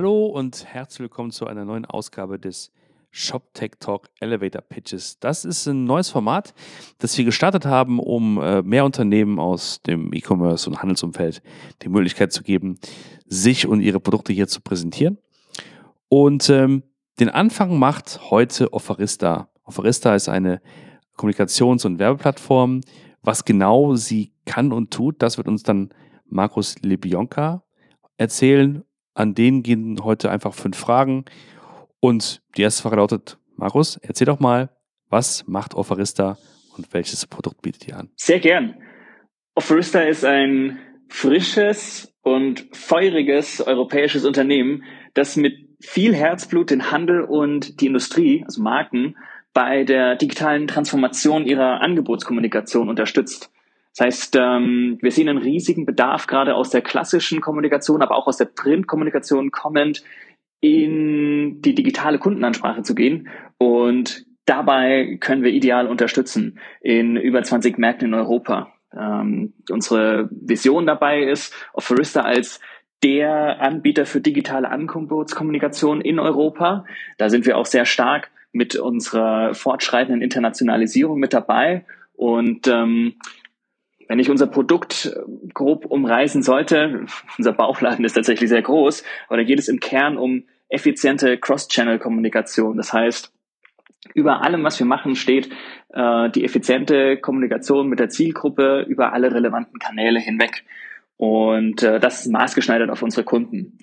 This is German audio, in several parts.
Hallo und herzlich willkommen zu einer neuen Ausgabe des Shop Tech Talk Elevator Pitches. Das ist ein neues Format, das wir gestartet haben, um äh, mehr Unternehmen aus dem E-Commerce und Handelsumfeld die Möglichkeit zu geben, sich und ihre Produkte hier zu präsentieren. Und ähm, den Anfang macht heute Offerista. Offerista ist eine Kommunikations- und Werbeplattform. Was genau sie kann und tut, das wird uns dann Markus Lebionka erzählen. An denen gehen heute einfach fünf Fragen. Und die erste Frage lautet, Markus, erzähl doch mal, was macht Offerista und welches Produkt bietet ihr an? Sehr gern. Offerista ist ein frisches und feuriges europäisches Unternehmen, das mit viel Herzblut den Handel und die Industrie, also Marken, bei der digitalen Transformation ihrer Angebotskommunikation unterstützt. Das heißt, ähm, wir sehen einen riesigen Bedarf gerade aus der klassischen Kommunikation, aber auch aus der Printkommunikation kommend in die digitale Kundenansprache zu gehen. Und dabei können wir ideal unterstützen in über 20 Märkten in Europa. Ähm, unsere Vision dabei ist, Offerista als der Anbieter für digitale Angebotskommunikation in Europa. Da sind wir auch sehr stark mit unserer fortschreitenden Internationalisierung mit dabei. Und ähm, wenn ich unser Produkt äh, grob umreißen sollte, unser Bauchladen ist tatsächlich sehr groß, aber da geht es im Kern um effiziente Cross-Channel-Kommunikation. Das heißt, über allem, was wir machen, steht äh, die effiziente Kommunikation mit der Zielgruppe über alle relevanten Kanäle hinweg. Und äh, das ist maßgeschneidert auf unsere Kunden.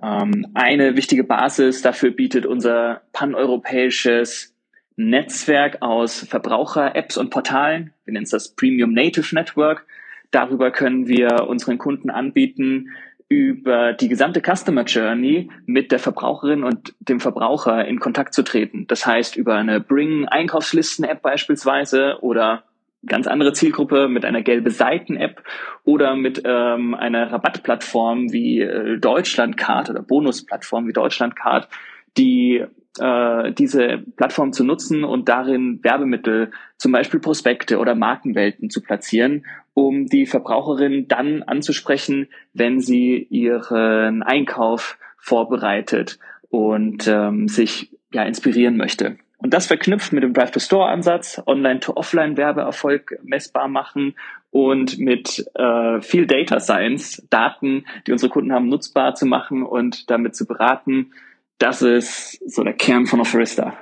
Ähm, eine wichtige Basis dafür bietet unser paneuropäisches Netzwerk aus Verbraucher-Apps und Portalen. Wir nennen es das Premium Native Network. Darüber können wir unseren Kunden anbieten, über die gesamte Customer Journey mit der Verbraucherin und dem Verbraucher in Kontakt zu treten. Das heißt, über eine Bring Einkaufslisten App beispielsweise oder ganz andere Zielgruppe mit einer gelbe Seiten App oder mit ähm, einer Rabattplattform wie äh, Deutschlandcard oder Bonusplattform wie Deutschlandcard, die äh, diese Plattform zu nutzen und darin Werbemittel, zum Beispiel Prospekte oder Markenwelten zu platzieren, um die Verbraucherin dann anzusprechen, wenn sie ihren Einkauf vorbereitet und ähm, sich ja inspirieren möchte. Und das verknüpft mit dem Drive-to-Store-Ansatz, Online-to-Offline-Werbeerfolg messbar machen und mit äh, viel Data Science, Daten, die unsere Kunden haben, nutzbar zu machen und damit zu beraten, das ist so der Kern von Offerista.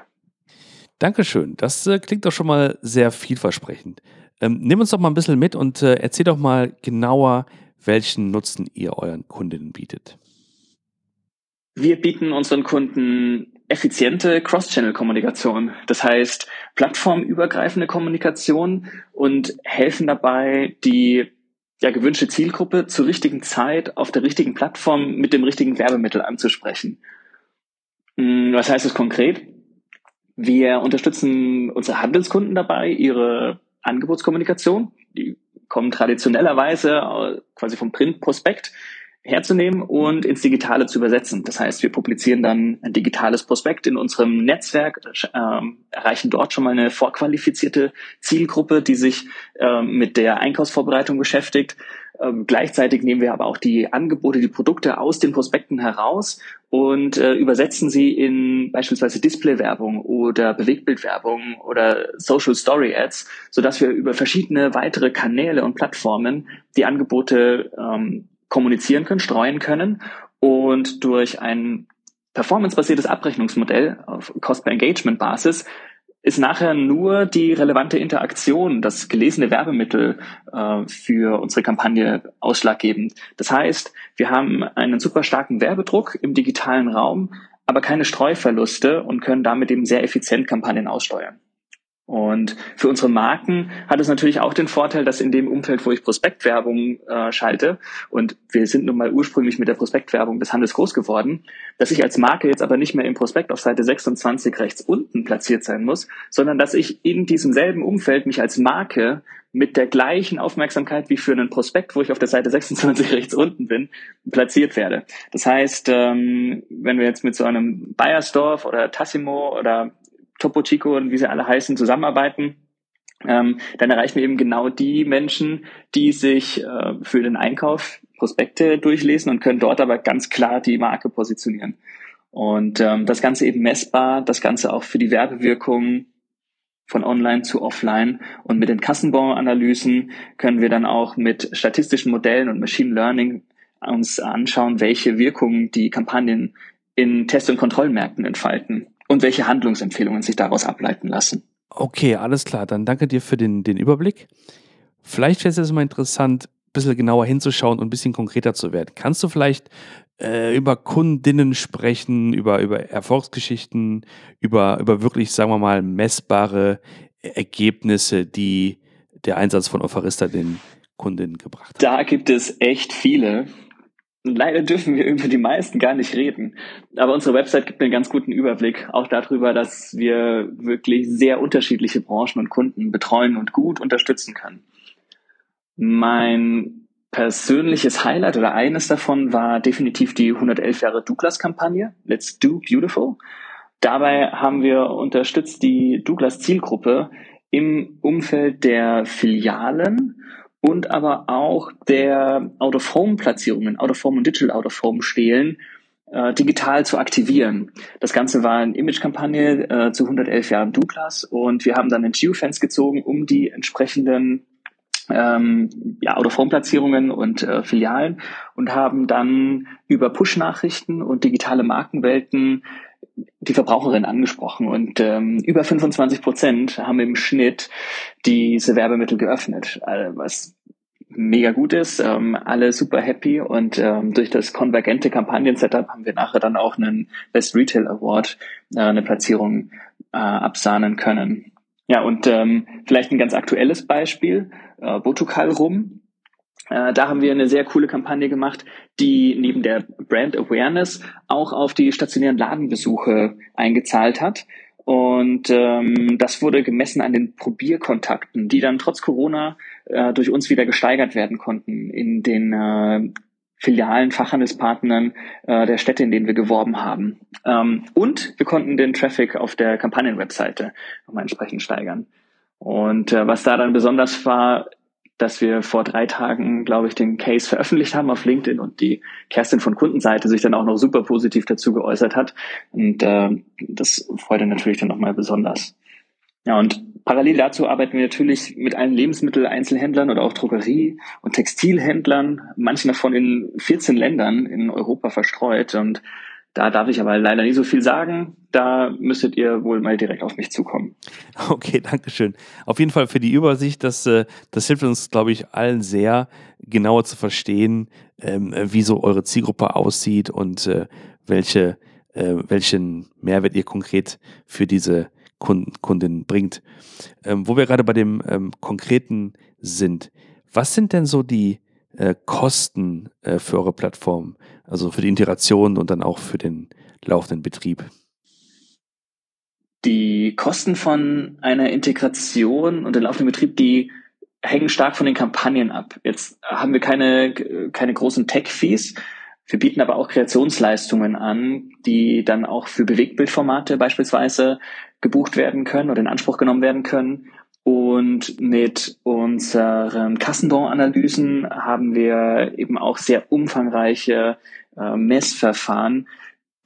Dankeschön. Das äh, klingt doch schon mal sehr vielversprechend. Ähm, nimm uns doch mal ein bisschen mit und äh, erzähl doch mal genauer, welchen Nutzen ihr euren Kundinnen bietet. Wir bieten unseren Kunden effiziente Cross-Channel-Kommunikation. Das heißt, plattformübergreifende Kommunikation und helfen dabei, die ja, gewünschte Zielgruppe zur richtigen Zeit auf der richtigen Plattform mit dem richtigen Werbemittel anzusprechen. Hm, was heißt das konkret? Wir unterstützen unsere Handelskunden dabei, ihre Angebotskommunikation, die kommen traditionellerweise äh, quasi vom Printprospekt herzunehmen und ins Digitale zu übersetzen. Das heißt, wir publizieren dann ein digitales Prospekt in unserem Netzwerk, äh, erreichen dort schon mal eine vorqualifizierte Zielgruppe, die sich äh, mit der Einkaufsvorbereitung beschäftigt. Ähm, gleichzeitig nehmen wir aber auch die Angebote, die Produkte aus den Prospekten heraus und äh, übersetzen sie in beispielsweise Displaywerbung oder Bewegtbildwerbung oder Social Story Ads, sodass wir über verschiedene weitere Kanäle und Plattformen die Angebote ähm, kommunizieren können, streuen können und durch ein performancebasiertes Abrechnungsmodell auf Cost-per-Engagement-Basis ist nachher nur die relevante Interaktion, das gelesene Werbemittel äh, für unsere Kampagne ausschlaggebend. Das heißt, wir haben einen super starken Werbedruck im digitalen Raum, aber keine Streuverluste und können damit eben sehr effizient Kampagnen aussteuern. Und für unsere Marken hat es natürlich auch den Vorteil, dass in dem Umfeld, wo ich Prospektwerbung äh, schalte, und wir sind nun mal ursprünglich mit der Prospektwerbung des Handels groß geworden, dass ich als Marke jetzt aber nicht mehr im Prospekt auf Seite 26 rechts unten platziert sein muss, sondern dass ich in diesem selben Umfeld mich als Marke mit der gleichen Aufmerksamkeit wie für einen Prospekt, wo ich auf der Seite 26 rechts unten bin, platziert werde. Das heißt, ähm, wenn wir jetzt mit so einem Bayersdorf oder Tassimo oder Topo Chico und wie sie alle heißen, zusammenarbeiten, ähm, dann erreichen wir eben genau die Menschen, die sich äh, für den Einkauf Prospekte durchlesen und können dort aber ganz klar die Marke positionieren. Und ähm, das Ganze eben messbar, das Ganze auch für die Werbewirkung von online zu offline. Und mit den Kassenbon-Analysen können wir dann auch mit statistischen Modellen und Machine Learning uns anschauen, welche Wirkungen die Kampagnen in Test- und Kontrollmärkten entfalten und welche Handlungsempfehlungen sich daraus ableiten lassen. Okay, alles klar. Dann danke dir für den, den Überblick. Vielleicht wäre es jetzt mal interessant, ein bisschen genauer hinzuschauen und ein bisschen konkreter zu werden. Kannst du vielleicht äh, über Kundinnen sprechen, über, über Erfolgsgeschichten, über, über wirklich, sagen wir mal, messbare Ergebnisse, die der Einsatz von Offerista den Kundinnen gebracht hat? Da gibt es echt viele. Leider dürfen wir über die meisten gar nicht reden. Aber unsere Website gibt einen ganz guten Überblick auch darüber, dass wir wirklich sehr unterschiedliche Branchen und Kunden betreuen und gut unterstützen können. Mein persönliches Highlight oder eines davon war definitiv die 111 Jahre Douglas-Kampagne, Let's Do Beautiful. Dabei haben wir unterstützt die Douglas-Zielgruppe im Umfeld der Filialen und aber auch der Out-of-Home-Platzierungen, Out-of-Home und Digital Out-of-Home-Stelen äh, digital zu aktivieren. Das Ganze war eine Image-Kampagne äh, zu 111 Jahren Douglas und wir haben dann einen Geofence gezogen, um die entsprechenden ähm, ja, Out-of-Home-Platzierungen und äh, Filialen und haben dann über Push-Nachrichten und digitale Markenwelten die Verbraucherin angesprochen und ähm, über 25 Prozent haben im Schnitt diese Werbemittel geöffnet, also was mega gut ist, ähm, alle super happy und ähm, durch das konvergente Kampagnen-Setup haben wir nachher dann auch einen Best Retail Award, äh, eine Platzierung äh, absahnen können. Ja, und ähm, vielleicht ein ganz aktuelles Beispiel, äh, Botukal Rum. Äh, da haben wir eine sehr coole Kampagne gemacht, die neben der Brand Awareness auch auf die stationären Ladenbesuche eingezahlt hat. Und ähm, das wurde gemessen an den Probierkontakten, die dann trotz Corona äh, durch uns wieder gesteigert werden konnten in den äh, Filialen, Fachhandelspartnern äh, der Städte, in denen wir geworben haben. Ähm, und wir konnten den Traffic auf der Kampagnenwebseite nochmal entsprechend steigern. Und äh, was da dann besonders war, dass wir vor drei Tagen, glaube ich, den Case veröffentlicht haben auf LinkedIn und die Kerstin von Kundenseite sich dann auch noch super positiv dazu geäußert hat. Und äh, das freut natürlich dann nochmal besonders. Ja, und parallel dazu arbeiten wir natürlich mit allen Lebensmitteleinzelhändlern oder auch Drogerie- und Textilhändlern, manchen davon in 14 Ländern in Europa verstreut. Und da darf ich aber leider nicht so viel sagen. Da müsstet ihr wohl mal direkt auf mich zukommen. Okay, danke schön. Auf jeden Fall für die Übersicht. Das, äh, das hilft uns, glaube ich, allen sehr, genauer zu verstehen, ähm, wie so eure Zielgruppe aussieht und äh, welche, äh, welchen Mehrwert ihr konkret für diese Kunden, Kundin bringt. Ähm, wo wir gerade bei dem ähm, Konkreten sind, was sind denn so die äh, Kosten äh, für eure Plattform? Also für die Integration und dann auch für den laufenden Betrieb? Die Kosten von einer Integration und dem laufenden Betrieb, die hängen stark von den Kampagnen ab. Jetzt haben wir keine, keine großen Tech-Fees, wir bieten aber auch Kreationsleistungen an, die dann auch für Bewegtbildformate beispielsweise gebucht werden können oder in Anspruch genommen werden können. Und mit unseren Kassenbon-Analysen haben wir eben auch sehr umfangreiche äh, Messverfahren,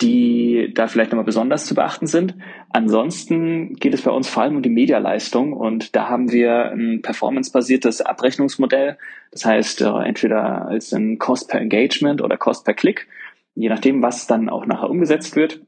die da vielleicht nochmal besonders zu beachten sind. Ansonsten geht es bei uns vor allem um die Medialeistung und da haben wir ein performancebasiertes Abrechnungsmodell. Das heißt, äh, entweder als ein Cost per Engagement oder Cost per Click, je nachdem, was dann auch nachher umgesetzt wird.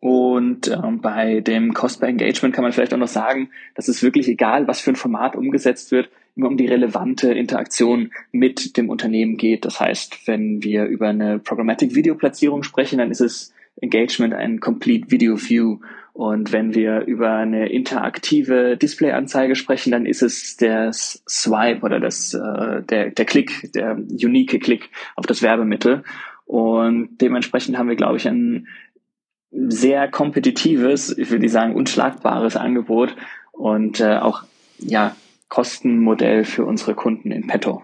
Und ähm, bei dem Cost per Engagement kann man vielleicht auch noch sagen, dass es wirklich egal, was für ein Format umgesetzt wird, immer um die relevante Interaktion mit dem Unternehmen geht. Das heißt, wenn wir über eine Programmatic Video Platzierung sprechen, dann ist es Engagement ein Complete Video View. Und wenn wir über eine interaktive Display-Anzeige sprechen, dann ist es der Swipe oder das, äh, der, der Klick, der unique Klick auf das Werbemittel. Und dementsprechend haben wir, glaube ich, ein sehr kompetitives, ich würde sagen unschlagbares Angebot und äh, auch ja Kostenmodell für unsere Kunden in petto.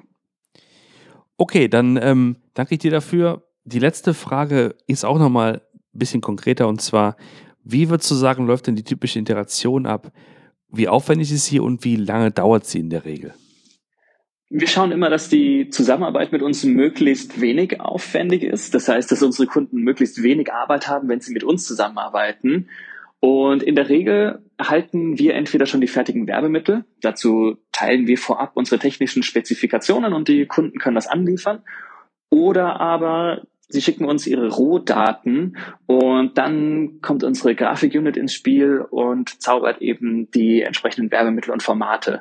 Okay, dann ähm, danke ich dir dafür. Die letzte Frage ist auch nochmal ein bisschen konkreter und zwar, wie würdest du sagen, läuft denn die typische Interaktion ab? Wie aufwendig ist sie und wie lange dauert sie in der Regel? Wir schauen immer, dass die Zusammenarbeit mit uns möglichst wenig aufwendig ist. Das heißt, dass unsere Kunden möglichst wenig Arbeit haben, wenn sie mit uns zusammenarbeiten. Und in der Regel erhalten wir entweder schon die fertigen Werbemittel. Dazu teilen wir vorab unsere technischen Spezifikationen und die Kunden können das anliefern. Oder aber sie schicken uns ihre Rohdaten und dann kommt unsere Grafikunit ins Spiel und zaubert eben die entsprechenden Werbemittel und Formate.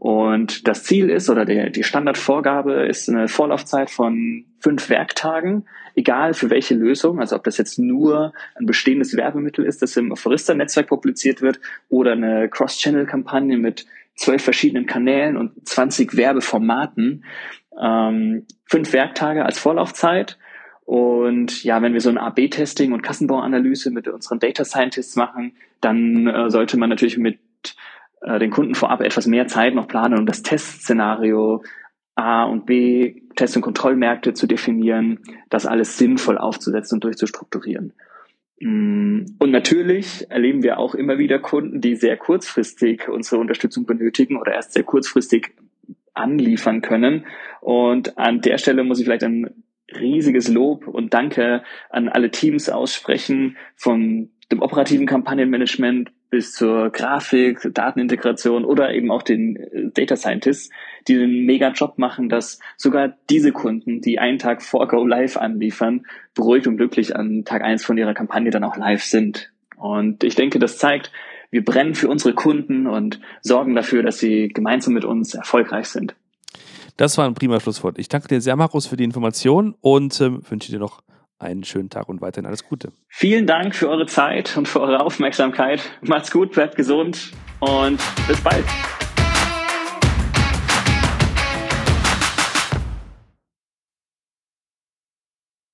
Und das Ziel ist, oder der, die Standardvorgabe ist eine Vorlaufzeit von fünf Werktagen, egal für welche Lösung, also ob das jetzt nur ein bestehendes Werbemittel ist, das im Aphorista-Netzwerk publiziert wird, oder eine Cross-Channel-Kampagne mit zwölf verschiedenen Kanälen und 20 Werbeformaten. Ähm, fünf Werktage als Vorlaufzeit. Und ja, wenn wir so ein AB-Testing und Kassenbauanalyse mit unseren Data Scientists machen, dann äh, sollte man natürlich mit äh, den Kunden vorab etwas mehr Zeit noch planen, um das Testszenario A und B, Test- und Kontrollmärkte zu definieren, das alles sinnvoll aufzusetzen und durchzustrukturieren. Mm, und natürlich erleben wir auch immer wieder Kunden, die sehr kurzfristig unsere Unterstützung benötigen oder erst sehr kurzfristig anliefern können. Und an der Stelle muss ich vielleicht ein riesiges Lob und Danke an alle Teams aussprechen, von dem operativen Kampagnenmanagement bis zur Grafik, Datenintegration oder eben auch den äh, Data Scientists, die einen mega Job machen, dass sogar diese Kunden, die einen Tag vor Go Live anliefern, beruhigt und glücklich an Tag eins von ihrer Kampagne dann auch live sind. Und ich denke, das zeigt, wir brennen für unsere Kunden und sorgen dafür, dass sie gemeinsam mit uns erfolgreich sind. Das war ein prima Schlusswort. Ich danke dir sehr, Markus, für die Information und äh, wünsche dir noch einen schönen Tag und weiterhin alles Gute. Vielen Dank für eure Zeit und für eure Aufmerksamkeit. Macht's gut, bleibt gesund und bis bald.